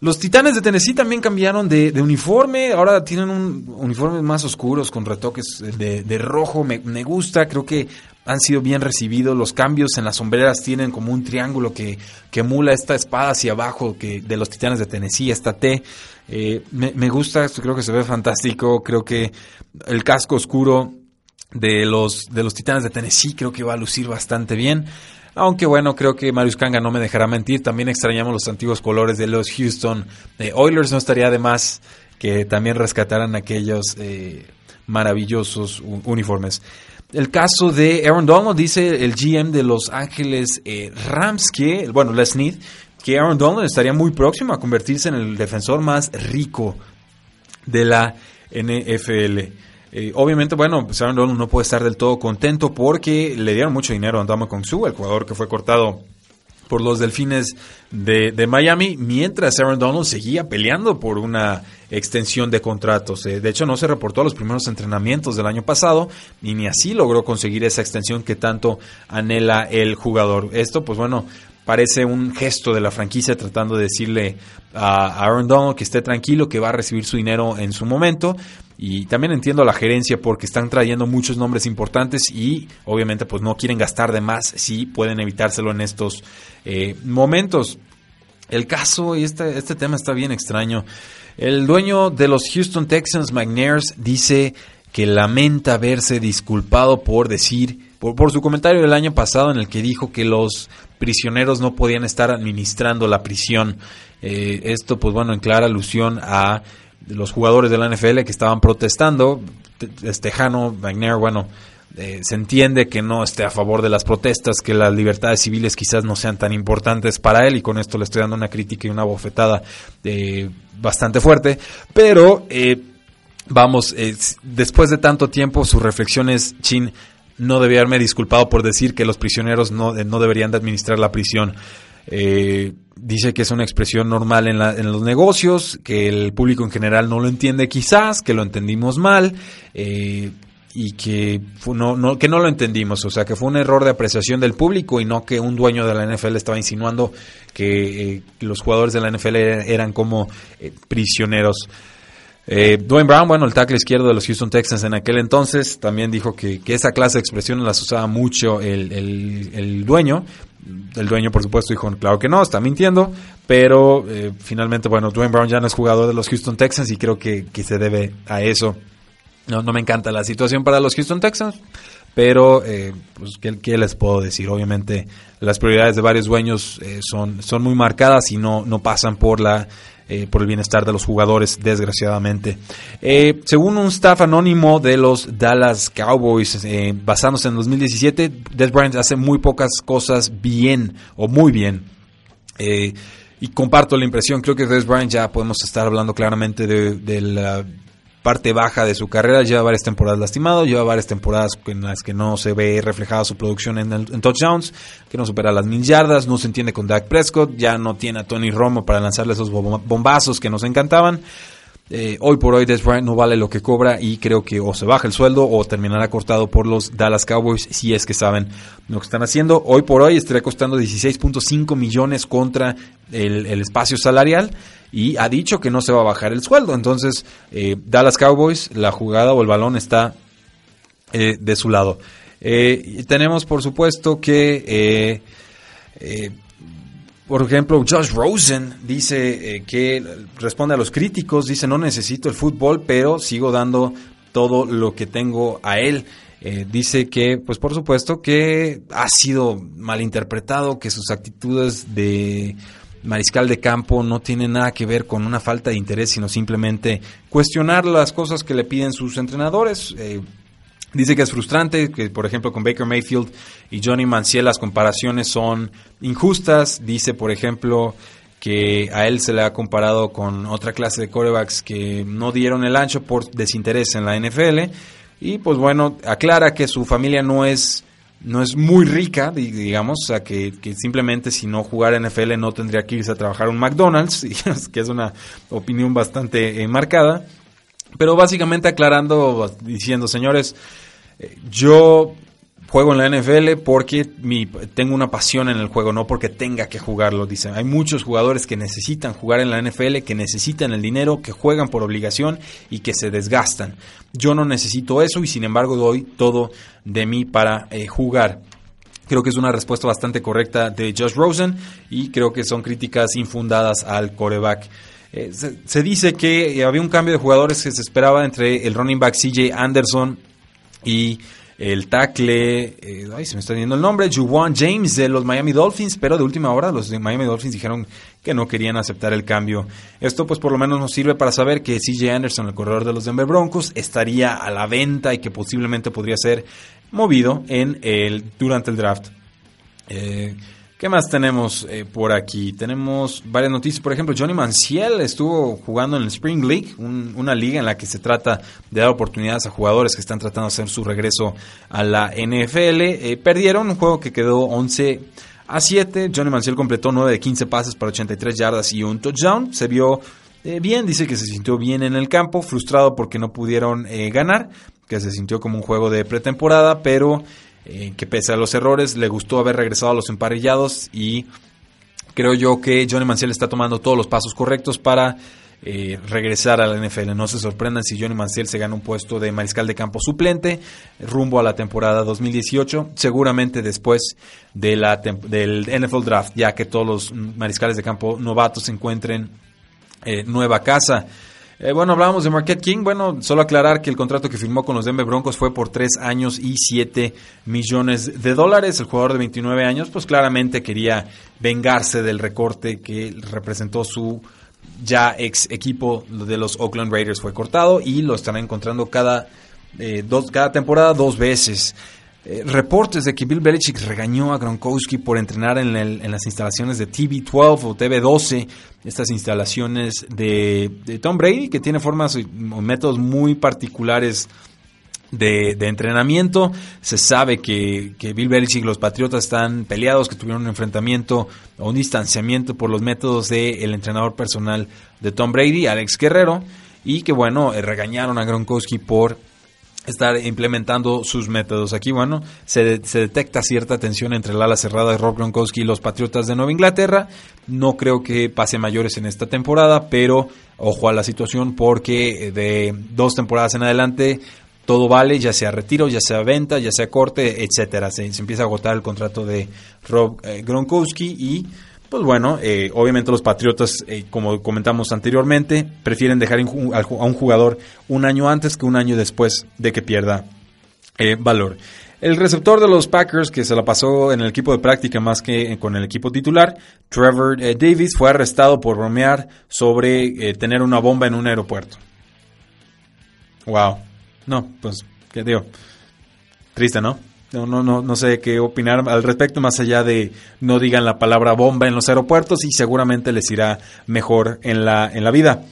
los Titanes de Tennessee también cambiaron de, uniforme, ahora tienen un uniforme más oscuros con retoques de, rojo, me, gusta, creo que han sido bien recibidos, los cambios en las sombreras tienen como un triángulo que, que emula esta espada hacia abajo que de los Titanes de Tennessee, esta T, eh, me, me gusta, creo que se ve fantástico, creo que el casco oscuro de los, de los Titanes de Tennessee creo que va a lucir bastante bien. Aunque bueno, creo que Marius Kanga no me dejará mentir. También extrañamos los antiguos colores de los Houston Oilers. No estaría de más que también rescataran aquellos eh, maravillosos uniformes. El caso de Aaron Donald, dice el GM de Los Ángeles eh, Rams, que, bueno, Les Need, que Aaron Donald estaría muy próximo a convertirse en el defensor más rico de la NFL. Eh, obviamente, bueno, Aaron Donald no puede estar del todo contento porque le dieron mucho dinero a Andama Kongsu, el jugador que fue cortado por los Delfines de, Miami, mientras Aaron Donald seguía peleando por una extensión de contratos. Eh, de hecho, no se reportó a los primeros entrenamientos del año pasado y ni así logró conseguir esa extensión que tanto anhela el jugador. Esto, pues bueno, parece un gesto de la franquicia tratando de decirle a Aaron Donald que esté tranquilo, que va a recibir su dinero en su momento. Y también entiendo a la gerencia porque están trayendo muchos nombres importantes y obviamente pues no quieren gastar de más si pueden evitárselo en estos eh, momentos. El caso y este, este tema está bien extraño. El dueño de los Houston Texans, McNairs, dice que lamenta haberse disculpado por decir, por, por, su comentario del año pasado en el que dijo que los prisioneros no podían estar administrando la prisión. Eh, esto, pues bueno, en clara alusión a los jugadores de la NFL que estaban protestando. Estejano, Wagner, bueno, eh, se entiende que no esté a favor de las protestas, que las libertades civiles quizás no sean tan importantes para él, y con esto le estoy dando una crítica y una bofetada eh, bastante fuerte, pero eh, vamos, después de tanto tiempo, sus reflexiones, Chin, no debía haberme disculpado por decir que los prisioneros no, no deberían de administrar la prisión. Dice que es una expresión normal en, en, los negocios, que el público en general no lo entiende quizás, que lo entendimos mal. Eh, y que no, no, que no lo entendimos, o sea, que fue un error de apreciación del público y no que un dueño de la NFL estaba insinuando que eh, los jugadores de la NFL eran, como eh, prisioneros. Eh, Dwayne Brown, bueno, el tackle izquierdo de los Houston Texans en aquel entonces, también dijo que, esa clase de expresiones las usaba mucho el, dueño. El dueño, por supuesto, dijo, claro que no, está mintiendo, pero finalmente, bueno, Dwayne Brown ya no es jugador de los Houston Texans y creo que, que se debe a eso. No, no me encanta la situación para los Houston Texans, pero eh, pues, ¿qué, les puedo decir? Obviamente las prioridades de varios dueños eh, son, son muy marcadas y no, no pasan por la eh, por el bienestar de los jugadores, desgraciadamente. según un staff anónimo de los Dallas Cowboys, basándose en 2017, Des Bryant hace muy pocas cosas bien o muy bien. y comparto la impresión, creo que Des Bryant ya podemos estar hablando claramente de, de la parte baja de su carrera, lleva varias temporadas lastimado, lleva varias temporadas en las que no se ve reflejada su producción en, touchdowns, que no supera las mil yardas, no se entiende con Dak Prescott, ya no tiene a Tony Romo para lanzarle esos bombazos que nos encantaban. Eh, hoy por hoy Des Bryant no vale lo que cobra y creo que o se baja el sueldo o terminará cortado por los Dallas Cowboys si es que saben lo que están haciendo. Hoy por hoy estaría costando 16.5 millones contra el, espacio salarial y ha dicho que no se va a bajar el sueldo. Entonces eh, Dallas Cowboys, la jugada o el balón está eh, de su lado. tenemos por supuesto que por ejemplo, Josh Rosen dice eh, que responde a los críticos, dice no necesito el fútbol, pero sigo dando todo lo que tengo a él. Eh, dice que, pues por supuesto, que ha sido malinterpretado, que sus actitudes de mariscal de campo no tienen nada que ver con una falta de interés, sino simplemente cuestionar las cosas que le piden sus entrenadores. Eh, Dice que es frustrante, que por ejemplo con Baker Mayfield y Johnny Manziel las comparaciones son injustas. Dice, por ejemplo, que a él se le ha comparado con otra clase de corebacks que no dieron el ancho por desinterés en la NFL. Y pues bueno, aclara que su familia no es, no es muy rica, digamos, o sea, que, que simplemente si no jugara NFL no tendría que irse a trabajar un McDonald's, que es una opinión bastante eh, marcada. Pero básicamente aclarando, diciendo, señores, eh, yo juego en la NFL porque mi, tengo una pasión en el juego, no porque tenga que jugarlo. Dicen, hay muchos jugadores que necesitan jugar en la NFL, que necesitan el dinero, que juegan por obligación y que se desgastan. Yo no necesito eso y sin embargo doy todo de mí para eh, jugar. Creo que es una respuesta bastante correcta de Josh Rosen y creo que son críticas infundadas al coreback. Eh, se, dice que había un cambio de jugadores que se esperaba entre el running back CJ Anderson y el tackle, eh, ay, se me está viendo el nombre, Juwan James de los Miami Dolphins, pero de última hora los de Miami Dolphins dijeron que no querían aceptar el cambio. Esto pues por lo menos nos sirve para saber que CJ Anderson, el corredor de los Denver Broncos, estaría a la venta y que posiblemente podría ser movido en el, durante el draft. Eh, ¿Qué más tenemos eh, por aquí? Tenemos varias noticias. Por ejemplo, Johnny Manciel estuvo jugando en el Spring League, una liga en la que se trata de dar oportunidades a jugadores que están tratando de hacer su regreso a la NFL. Eh, perdieron un juego que quedó 11 a 7. Johnny Manciel completó 9 de 15 pases para 83 yardas y un touchdown. Se vio eh, bien, dice que se sintió bien en el campo, frustrado porque no pudieron ganar, que se sintió como un juego de pretemporada, pero eh, que pese a los errores le gustó haber regresado a los emparrillados y creo yo que Johnny Manciel está tomando todos los pasos correctos para eh, regresar a la NFL. No se sorprendan si Johnny Manciel se gana un puesto de mariscal de campo suplente rumbo a la temporada 2018, seguramente después de la del NFL Draft, ya que todos los mariscales de campo novatos encuentren eh, nueva casa. Eh, bueno, hablábamos de Marquette King. Bueno, solo aclarar que el contrato que firmó con los Denver Broncos fue por tres años y 7 millones de dólares. El jugador de 29 años, pues claramente quería vengarse del recorte que representó su ya ex equipo de los Oakland Raiders. Fue cortado y lo están encontrando cada, eh, dos, cada temporada dos veces. Eh, reportes de que Bill Belichick regañó a Gronkowski por entrenar en, las instalaciones de TV12 o TV12, estas instalaciones de, Tom Brady, que tiene formas o métodos muy particulares de, entrenamiento. Se sabe que, que, Bill Belichick y los Patriotas están peleados, que tuvieron un enfrentamiento o un distanciamiento por los métodos del entrenador personal de Tom Brady, Alex Guerrero, y que bueno, eh, regañaron a Gronkowski por estar implementando sus métodos. Aquí, bueno, se, se, detecta cierta tensión entre el ala cerrada de Rob Gronkowski y los Patriotas de Nueva Inglaterra. No creo que pase mayores en esta temporada, pero ojo a la situación porque de dos temporadas en adelante todo vale, ya sea retiro, ya sea venta, ya sea corte, etcétera. Se, empieza a agotar el contrato de Rob eh, Gronkowski y pues bueno, eh, obviamente los Patriotas, eh, como comentamos anteriormente, prefieren dejar a un jugador un año antes que un año después de que pierda valor. El receptor de los Packers, que se la pasó en el equipo de práctica más que con el equipo titular, Trevor Davis, fue arrestado por bromear sobre tener una bomba en un aeropuerto. Wow. No, pues, ¿qué digo? Triste, ¿no? No, no, no, no sé qué opinar al respecto, más allá de no digan la palabra bomba en los aeropuertos y seguramente les irá mejor en la, en la vida.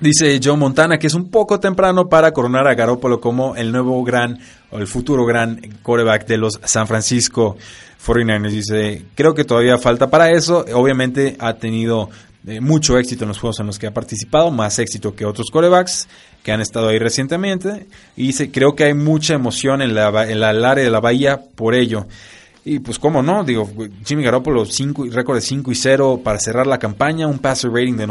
Dice Joe Montana que es un poco temprano para coronar a Garoppolo como el nuevo gran o el futuro gran coreback de los San Francisco 49ers. Dice, creo que todavía falta para eso. Obviamente ha tenido eh, mucho éxito en los juegos en los que ha participado, más éxito que otros corebacks que han estado ahí recientemente. Y creo que hay mucha emoción en, la, en el área de la bahía por ello. Y pues cómo no, digo, Jimmy Garoppolo cinco, récord de 5 y 0 para cerrar la campaña, un passer rating de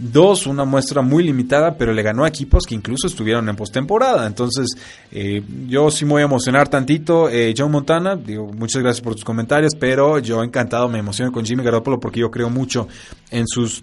96.2, una muestra muy limitada, pero le ganó a equipos que incluso estuvieron en postemporada. Entonces, eh, yo sí me voy a emocionar tantito. Eh, John Montana, digo, muchas gracias por tus comentarios, pero yo encantado me emociono con Jimmy Garoppolo porque yo creo mucho en sus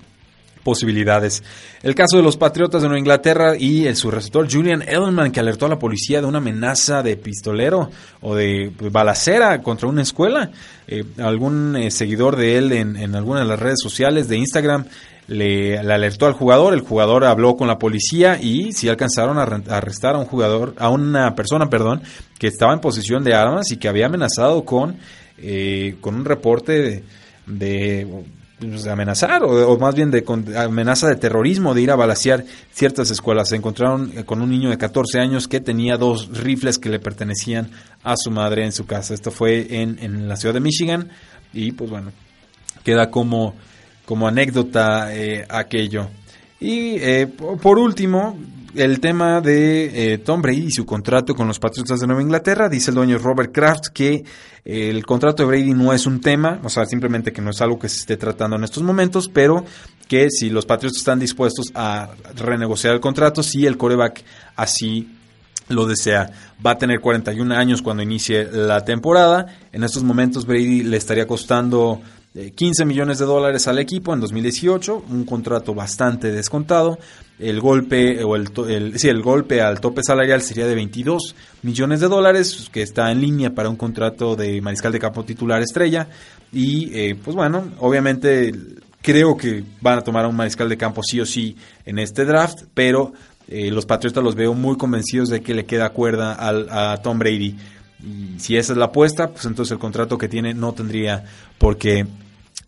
posibilidades. El caso de los Patriotas de Nueva Inglaterra y el su receptor Julian Edelman que alertó a la policía de una amenaza de pistolero o de balacera contra una escuela. Eh, algún eh, seguidor de él en, en, alguna de las redes sociales de Instagram le, alertó al jugador, el jugador habló con la policía y sí alcanzaron a, arrestar a un jugador, a una persona, perdón, que estaba en posesión de armas y que había amenazado con, eh, con un reporte de pues, de amenazar, o, más bien de amenaza de terrorismo, de ir a balasear ciertas escuelas. Se encontraron eh, con un niño de 14 años que tenía dos rifles que le pertenecían a su madre en su casa. Esto fue en, en la ciudad de Michigan y pues bueno, queda como, como anécdota eh, aquello. Y eh, por último, el tema de Tom Brady y su contrato con los Patriotas de Nueva Inglaterra. Dice el dueño Robert Kraft que el contrato de Brady no es un tema, o sea, simplemente que no es algo que se esté tratando en estos momentos, pero que si los Patriots están dispuestos a renegociar el contrato, si el coreback así lo desea. Va a tener 41 años cuando inicie la temporada. En estos momentos Brady le estaría costando 15 millones de dólares al equipo en 2018, un contrato bastante descontado. El golpe o el, sí, el golpe al tope salarial sería de 22 millones de dólares, que está en línea para un contrato de mariscal de campo titular estrella. Y eh, pues bueno, obviamente creo que van a tomar a un mariscal de campo sí o sí en este draft, pero eh, los Patriotas los veo muy convencidos de que le queda cuerda al, a Tom Brady. Y si esa es la apuesta, pues entonces el contrato que tiene no tendría por qué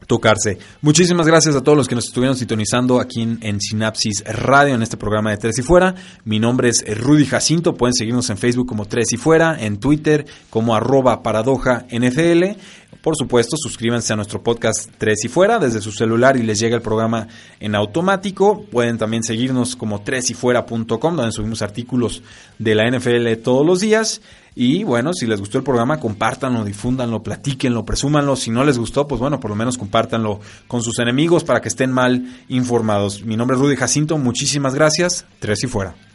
tocarse. Muchísimas gracias a todos los que nos estuvieron sintonizando aquí en, Sinapsis Radio en este programa de Tres y Fuera. Mi nombre es Rudy Jacinto. Pueden seguirnos en Facebook como Tres y Fuera, en Twitter como arroba paradoja NFL. Por supuesto, suscríbanse a nuestro podcast Tres y Fuera desde su celular y les llega el programa en automático. Pueden también seguirnos como tresyfuera.com donde subimos artículos de la NFL todos los días. Y bueno, si les gustó el programa, compártanlo, difúndanlo, platíquenlo, presúmanlo. Si no les gustó, pues bueno, por lo menos compártanlo con sus enemigos para que estén mal informados. Mi nombre es Rudy Jacinto, muchísimas gracias. Tres y fuera.